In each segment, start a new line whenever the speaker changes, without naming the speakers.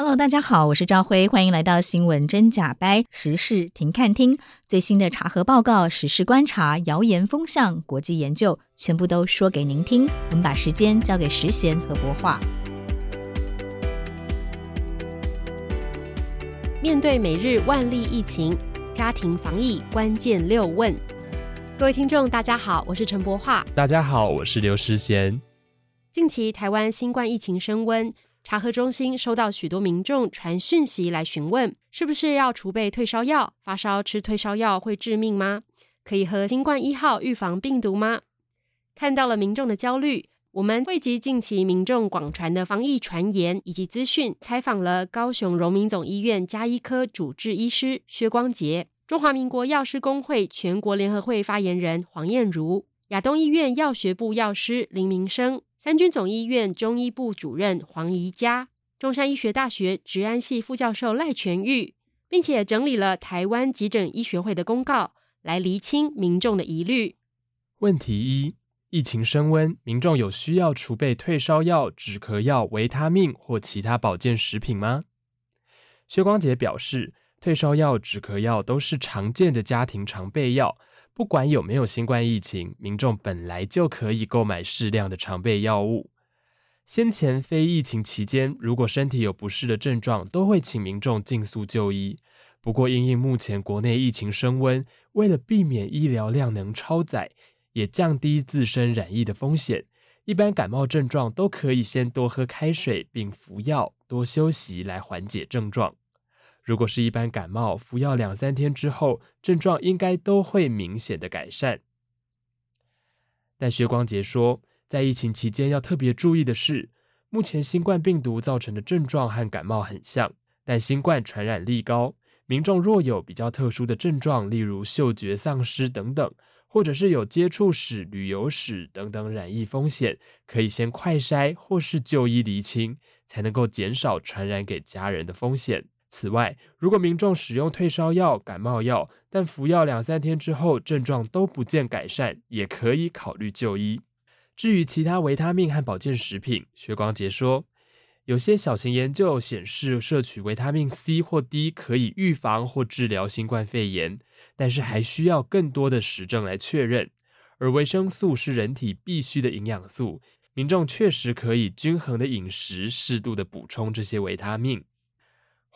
Hello，大家好，我是赵辉，欢迎来到新闻真假掰时事停看听，最新的查核报告、时事观察、谣言风向、国际研究，全部都说给您听。我们把时间交给时贤和博化。
面对每日万例疫情，家庭防疫关键六问。各位听众，大家好，我是陈博化。
大家好，我是刘时贤。
近期台湾新冠疫情升温。查核中心收到许多民众传讯息来询问，是不是要储备退烧药？发烧吃退烧药会致命吗？可以喝新冠一号预防病毒吗？看到了民众的焦虑，我们汇集近期民众广传的防疫传言以及资讯，采访了高雄荣民总医院加医科主治医师薛光杰、中华民国药师公会全国联合会发言人黄燕如、亚东医院药学部药师林明生。三军总医院中医部主任黄宜佳，中山医学大学职安系副教授赖全玉，并且整理了台湾急诊医学会的公告，来厘清民众的疑虑。
问题一：疫情升温，民众有需要储备退烧药、止咳药、维他命或其他保健食品吗？薛光杰表示，退烧药、止咳药都是常见的家庭常备药。不管有没有新冠疫情，民众本来就可以购买适量的常备药物。先前非疫情期间，如果身体有不适的症状，都会请民众尽速就医。不过，因应目前国内疫情升温，为了避免医疗量能超载，也降低自身染疫的风险，一般感冒症状都可以先多喝开水，并服药，多休息来缓解症状。如果是一般感冒，服药两三天之后，症状应该都会明显的改善。但薛光杰说，在疫情期间要特别注意的是，目前新冠病毒造成的症状和感冒很像，但新冠传染力高，民众若有比较特殊的症状，例如嗅觉丧失等等，或者是有接触史、旅游史等等染疫风险，可以先快筛或是就医厘清，才能够减少传染给家人的风险。此外，如果民众使用退烧药、感冒药，但服药两三天之后症状都不见改善，也可以考虑就医。至于其他维他命和保健食品，薛光杰说，有些小型研究显示摄取维他命 C 或 D 可以预防或治疗新冠肺炎，但是还需要更多的实证来确认。而维生素是人体必需的营养素，民众确实可以均衡的饮食，适度的补充这些维他命。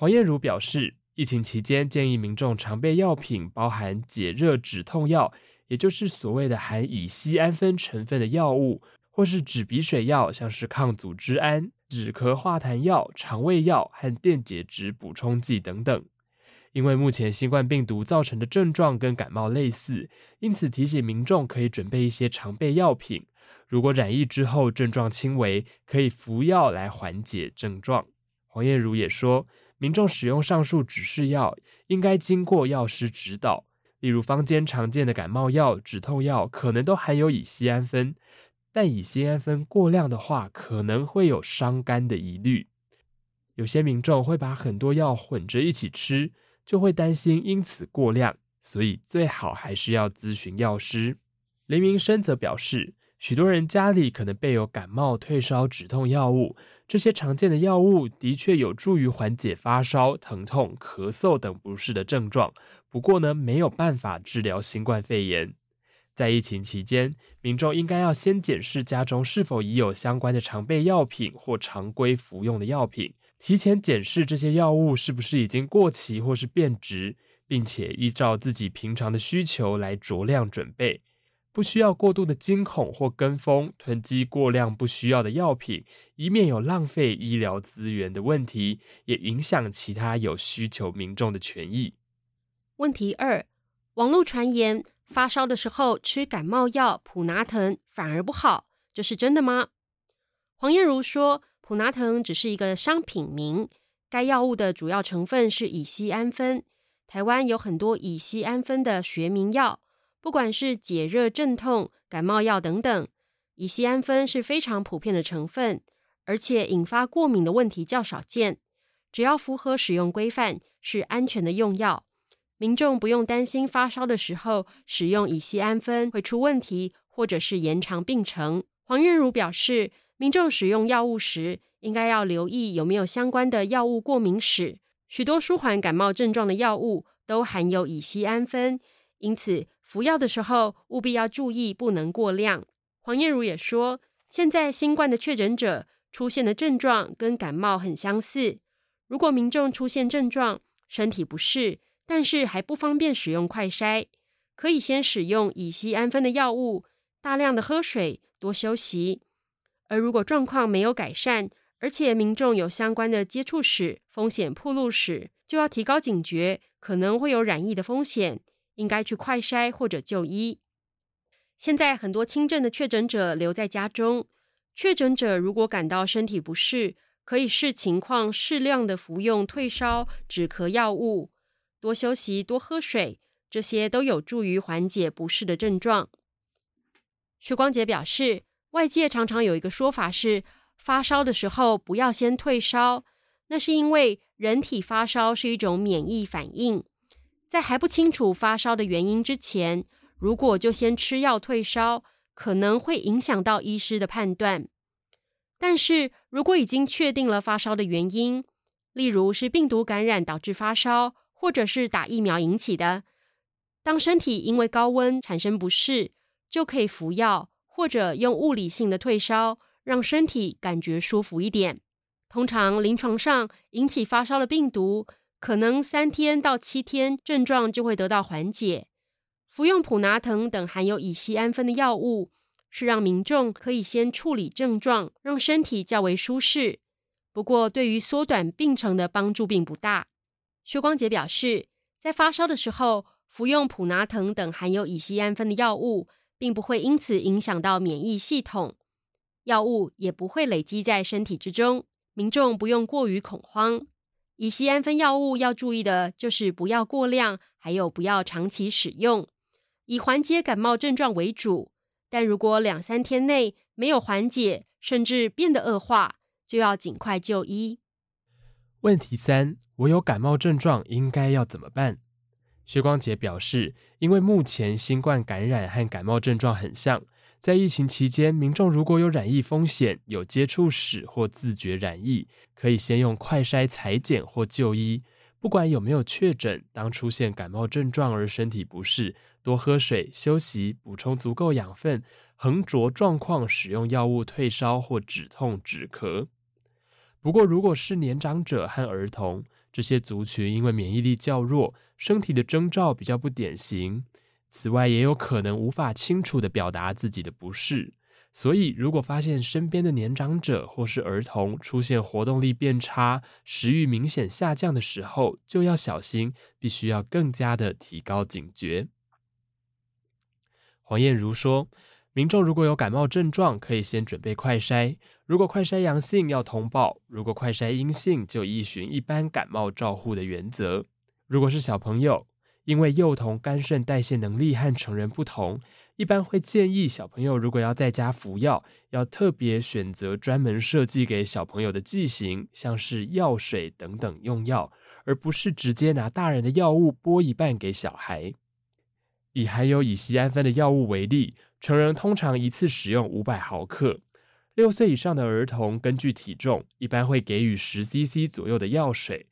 黄燕如表示，疫情期间建议民众常备药品包含解热止痛药，也就是所谓的含乙酰氨酚成分的药物，或是止鼻水药，像是抗组织胺、止咳化痰药、肠胃药和电解质补充剂等等。因为目前新冠病毒造成的症状跟感冒类似，因此提醒民众可以准备一些常备药品。如果染疫之后症状轻微，可以服药来缓解症状。黄燕如也说，民众使用上述指示药，应该经过药师指导。例如，坊间常见的感冒药、止痛药，可能都含有乙酰氨酚，但乙酰氨酚过量的话，可能会有伤肝的疑虑。有些民众会把很多药混着一起吃，就会担心因此过量，所以最好还是要咨询药师。林明生则表示，许多人家里可能备有感冒、退烧、止痛药物，这些常见的药物的确有助于缓解发烧、疼痛、咳嗽等不适的症状。不过呢，没有办法治疗新冠肺炎。在疫情期间，民众应该要先检视家中是否已有相关的常备药品或常规服用的药品，提前检视这些药物是不是已经过期或是变质，并且依照自己平常的需求来酌量准备。不需要过度的惊恐或跟风囤积过量不需要的药品，以免有浪费医疗资源的问题，也影响其他有需求民众的权益。
问题二：网络传言发烧的时候吃感冒药普拿疼反而不好，这是真的吗？黄燕如说，普拿疼只是一个商品名，该药物的主要成分是乙醯胺酚。台湾有很多乙醯胺酚的学名药，不管是解热镇痛、感冒药等等，乙酰胺酚是非常普遍的成分，而且引发过敏的问题较少见。只要符合使用规范，是安全的用药。民众不用担心发烧的时候使用乙酰胺酚会出问题，或者是延长病程。黄彦如表示，民众使用药物时，应该要留意有没有相关的药物过敏史。许多舒缓感冒症状的药物都含有乙酰胺酚，因此服药的时候务必要注意，不能过量。黄燕如也说，现在新冠的确诊者出现的症状跟感冒很相似。如果民众出现症状，身体不适，但是还不方便使用快筛，可以先使用乙烯胺酚的药物，大量的喝水，多休息。而如果状况没有改善，而且民众有相关的接触史、风险暴露史，就要提高警觉，可能会有染疫的风险，应该去快筛或者就医。现在很多轻症的确诊者留在家中，确诊者如果感到身体不适，可以视情况适量的服用退烧、止咳药物，多休息、多喝水，这些都有助于缓解不适的症状。薛光杰表示。外界常常有一个说法是，发烧的时候不要先退烧，那是因为人体发烧是一种免疫反应，在还不清楚发烧的原因之前，如果就先吃药退烧，可能会影响到医师的判断。但是如果已经确定了发烧的原因，例如是病毒感染导致发烧，或者是打疫苗引起的，当身体因为高温产生不适，就可以服药。或者用物理性的退烧，让身体感觉舒服一点。通常临床上引起发烧的病毒，可能三天到七天症状就会得到缓解。服用普拿藤等含有乙烯胺酚的药物，是让民众可以先处理症状，让身体较为舒适。不过，对于缩短病程的帮助并不大。薛光杰表示，在发烧的时候服用普拿藤等含有乙烯胺酚的药物。并不会因此影响到免疫系统，药物也不会累积在身体之中，民众不用过于恐慌。乙酰胺酚药物要注意的就是不要过量，还有不要长期使用，以缓解感冒症状为主。但如果两三天内没有缓解，甚至变得恶化，就要尽快就医。
问题三：我有感冒症状，应该要怎么办？薛光杰表示，因为目前新冠感染和感冒症状很像，在疫情期间，民众如果有染疫风险、有接触史或自觉染疫，可以先用快筛裁剪或就医。不管有没有确诊，当出现感冒症状而身体不适，多喝水、休息、补充足够养分，横着状况使用药物退烧或止痛止咳。不过，如果是年长者和儿童，这些族群因为免疫力较弱，身体的征兆比较不典型。此外，也有可能无法清楚地表达自己的不适。所以，如果发现身边的年长者或是儿童出现活动力变差、食欲明显下降的时候，就要小心，必须要更加的提高警觉。黄燕如说。民众如果有感冒症状，可以先准备快筛。如果快筛阳性，要通报；如果快筛阴性，就依循一般感冒照护的原则。如果是小朋友，因为幼童肝肾代谢能力和成人不同，一般会建议小朋友如果要在家服药，要特别选择专门设计给小朋友的剂型，像是药水等等用药，而不是直接拿大人的药物拨一半给小孩。以含有乙酰胺酚的药物为例。成人通常一次使用五百毫克，六岁以上的儿童根据体重，一般会给予十 CC 左右的药水，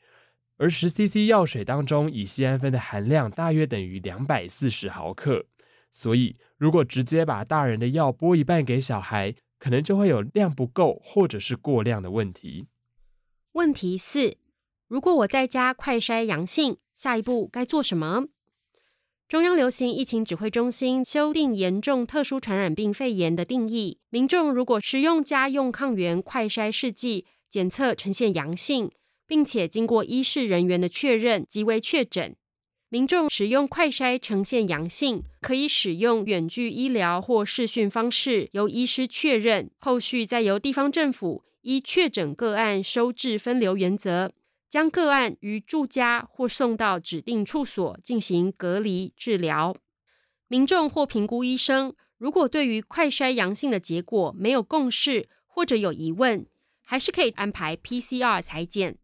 而十 CC 药水当中乙酰胺酚的含量大约等于两百四十毫克，所以如果直接把大人的药拨一半给小孩，可能就会有量不够或者是过量的问题。
问题四：如果我在家快筛阳性，下一步该做什么？中央流行疫情指挥中心修订严重特殊传染病肺炎的定义，民众如果使用家用抗原快筛试剂检测呈现阳性，并且经过医事人员的确认即为确诊。民众使用快筛呈现阳性，可以使用远距医疗或视讯方式由医师确认，后续再由地方政府依确诊个案收治分流原则，将个案于住家或送到指定处所进行隔离治疗。民众或评估医生，如果对于快筛阳性的结果没有共识或者有疑问，还是可以安排 PCR 裁检。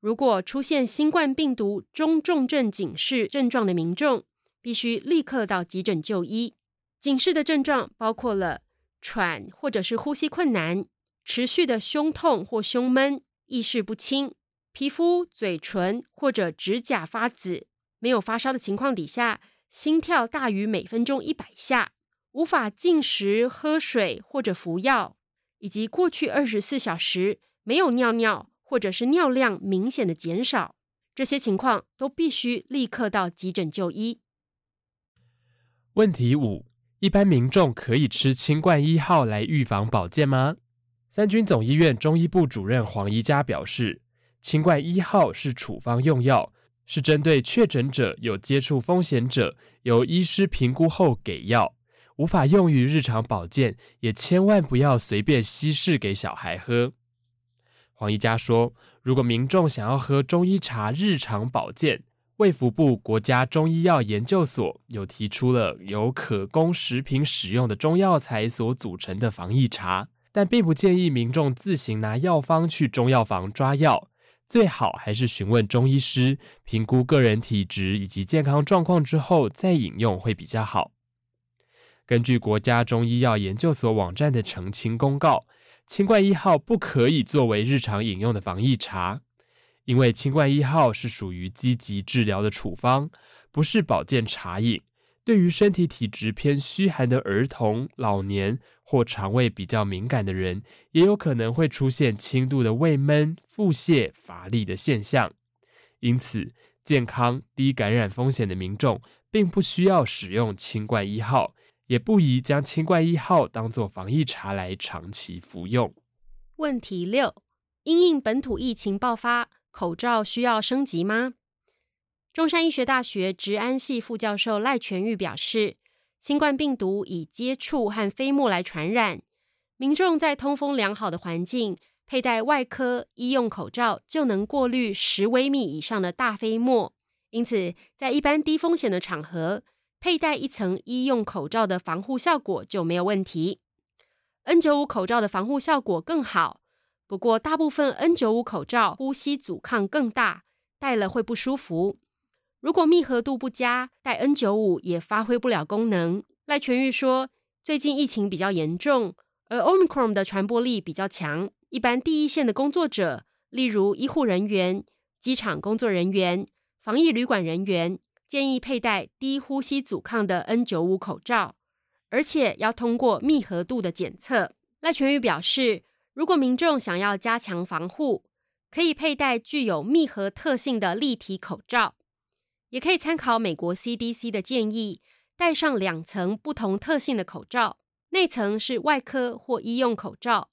如果出现新冠病毒中重症警示症状的民众，必须立刻到急诊就医。警示的症状包括了喘或者是呼吸困难、持续的胸痛或胸闷、意识不清、皮肤、嘴唇或者指甲发紫、没有发烧的情况底下，心跳大于每分钟一百下、无法进食、喝水或者服药，以及过去二十四小时没有尿尿。或者是尿量明显的减少，这些情况都必须立刻到急诊就医。
问题五：一般民众可以吃清冠一号来预防保健吗？三军总医院中医部主任黄宜佳表示，清冠一号是处方用药，是针对确诊者有接触风险者，由医师评估后给药，无法用于日常保健，也千万不要随便稀释给小孩喝。黄宜佳说：“如果民众想要喝中医茶日常保健，卫福部国家中医药研究所有提出了由可供食品使用的中药材所组成的防疫茶，但并不建议民众自行拿药方去中药房抓药，最好还是询问中医师评估个人体质以及健康状况之后再饮用会比较好。”根据国家中医药研究所网站的澄清公告。清冠一号不可以作为日常饮用的防疫茶，因为清冠一号是属于积极治疗的处方，不是保健茶饮。对于身体体质偏虚寒的儿童、老年或肠胃比较敏感的人，也有可能会出现轻度的胃闷、腹泻、乏力的现象。因此，健康低感染风险的民众，并不需要使用清冠一号。也不宜将清冠一号当作防疫茶来长期服用。
问题六：因应本土疫情爆发，口罩需要升级吗？中山医学大学植安系副教授赖全玉表示，新冠病毒以接触和飞沫来传染，民众在通风良好的环境佩戴外科医用口罩，就能过滤十微米以上的大飞沫。因此，在一般低风险的场合，佩戴一层医用口罩的防护效果就没有问题。N95 口罩的防护效果更好，不过大部分 N95 口罩呼吸阻抗更大，戴了会不舒服。如果密合度不佳，戴 N95 也发挥不了功能。赖全玉说，最近疫情比较严重，而 Omicron 的传播力比较强，一般第一线的工作者，例如医护人员、机场工作人员、防疫旅馆人员。建议佩戴低呼吸阻抗的 N95 口罩，而且要通过密合度的检测。赖全宇表示，如果民众想要加强防护，可以佩戴具有密合特性的立体口罩，也可以参考美国 CDC 的建议，戴上两层不同特性的口罩，内层是外科或医用口罩，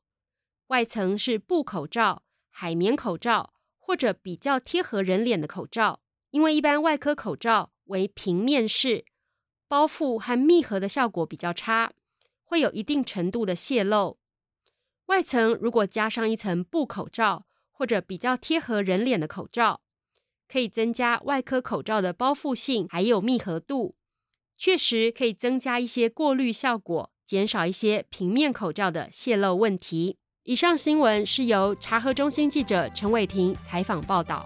外层是布口罩、海绵口罩或者比较贴合人脸的口罩。因为一般外科口罩为平面式，包覆和密合的效果比较差，会有一定程度的泄漏。外层如果加上一层布口罩或者比较贴合人脸的口罩，可以增加外科口罩的包覆性还有密合度，确实可以增加一些过滤效果，减少一些平面口罩的泄漏问题。以上新闻是由查核中心记者陈伟霆采访报道。